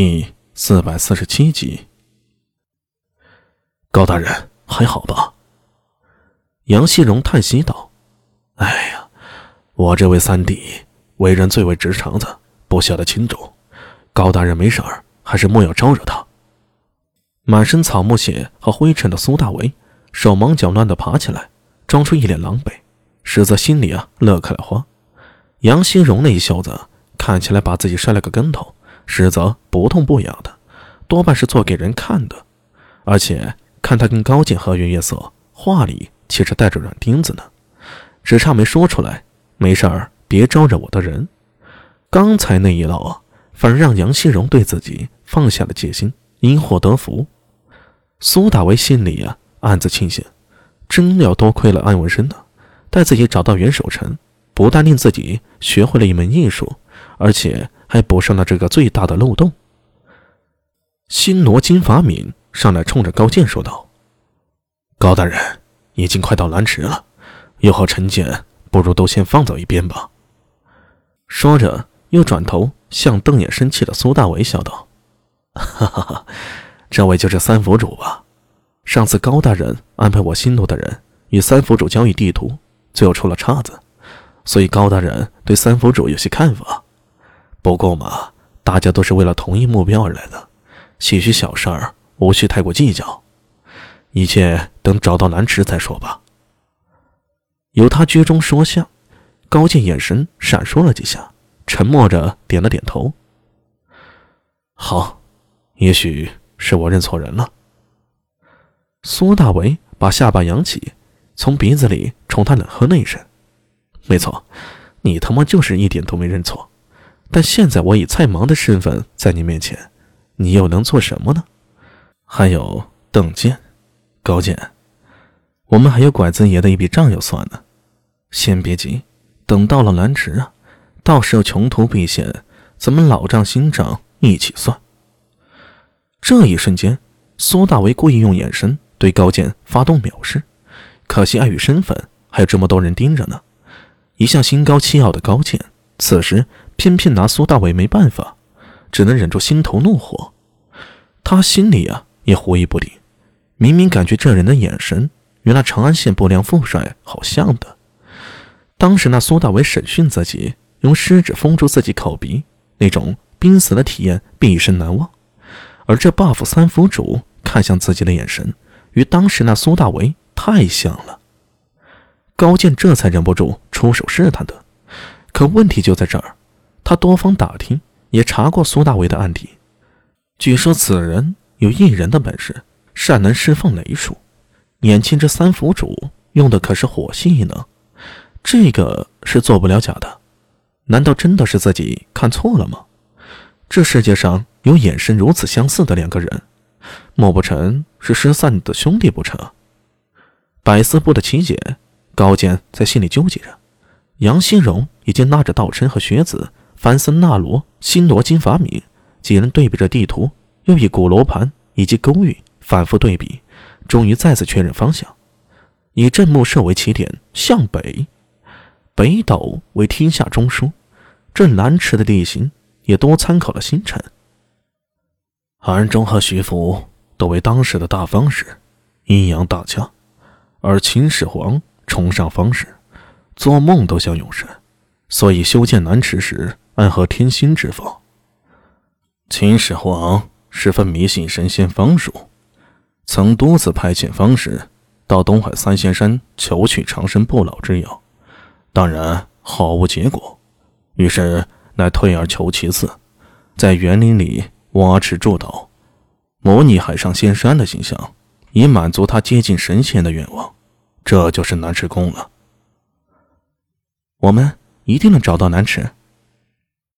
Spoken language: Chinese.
第四百四十七集。高大人还好吧？杨希荣叹息道：“哎呀，我这位三弟为人最为直肠子，不晓得轻重。高大人没事儿，还是莫要招惹他。”满身草木血和灰尘的苏大为手忙脚乱地爬起来，装出一脸狼狈，实则心里啊乐开了花。杨希荣那一小子看起来把自己摔了个跟头，实则不痛不痒的，多半是做给人看的。而且看他跟高健和颜悦色，话里其实带着软钉子呢，只差没说出来。没事儿，别招惹我的人。刚才那一闹啊，反而让杨希荣对自己放下了戒心，因祸得福。苏大为心里呀暗自庆幸，真要多亏了安文生呢，带自己找到袁守诚，不但令自己学会了一门艺术，而且还补上了这个最大的漏洞。新罗金法敏上来冲着高健说道：“高大人，已经快到蓝池了，又好陈剑，不如都先放到一边吧。”说着，又转头向瞪眼生气的苏大为笑道：“哈哈哈。”这位就是三府主吧？上次高大人安排我新罗的人与三府主交易地图，最后出了岔子，所以高大人对三府主有些看法。不过嘛，大家都是为了同一目标而来的，些许小事儿无需太过计较，一切等找到南池再说吧。由他居中说下，高进眼神闪烁了几下，沉默着点了点头。好，也许。是我认错人了。苏大为把下巴扬起，从鼻子里冲他冷喝了一声：“没错，你他妈就是一点都没认错。但现在我以蔡芒的身份在你面前，你又能做什么呢？还有邓健、高健，我们还有拐子爷的一笔账要算呢。先别急，等到了兰池啊，到时候穷途必现，咱们老账新账一起算。”这一瞬间，苏大为故意用眼神对高健发动藐视，可惜碍于身份，还有这么多人盯着呢。一向心高气傲的高健，此时偏偏拿苏大伟没办法，只能忍住心头怒火。他心里啊也狐疑不定，明明感觉这人的眼神与那长安县不良副帅好像的。当时那苏大伟审讯自己，用湿纸封住自己口鼻，那种濒死的体验，毕生难忘。而这 buff 三府主看向自己的眼神，与当时那苏大为太像了。高健这才忍不住出手试探的。可问题就在这儿，他多方打听，也查过苏大为的案底。据说此人有一人的本事，善能释放雷术。眼前这三府主用的可是火系呢，这个是做不了假的。难道真的是自己看错了吗？这世界上有眼神如此相似的两个人，莫不成是失散的兄弟不成？百思不得其解。高健在心里纠结着。杨新荣已经拉着道琛和学子、凡森纳罗、新罗金法米几人对比着地图，又以古罗盘以及勾玉反复对比，终于再次确认方向，以镇墓社为起点向北，北斗为天下中枢，这南池的地形。也多参考了星辰。韩忠和徐福都为当时的大方士，阴阳大家，而秦始皇崇尚方士，做梦都想永生，所以修建南池时暗合天心之法。秦始皇十分迷信神仙方术，曾多次派遣方士到东海三仙山求取长生不老之药，当然毫无结果，于是。乃退而求其次，在园林里挖池筑岛，模拟海上仙山的形象，以满足他接近神仙的愿望。这就是南池宫了。我们一定能找到南池。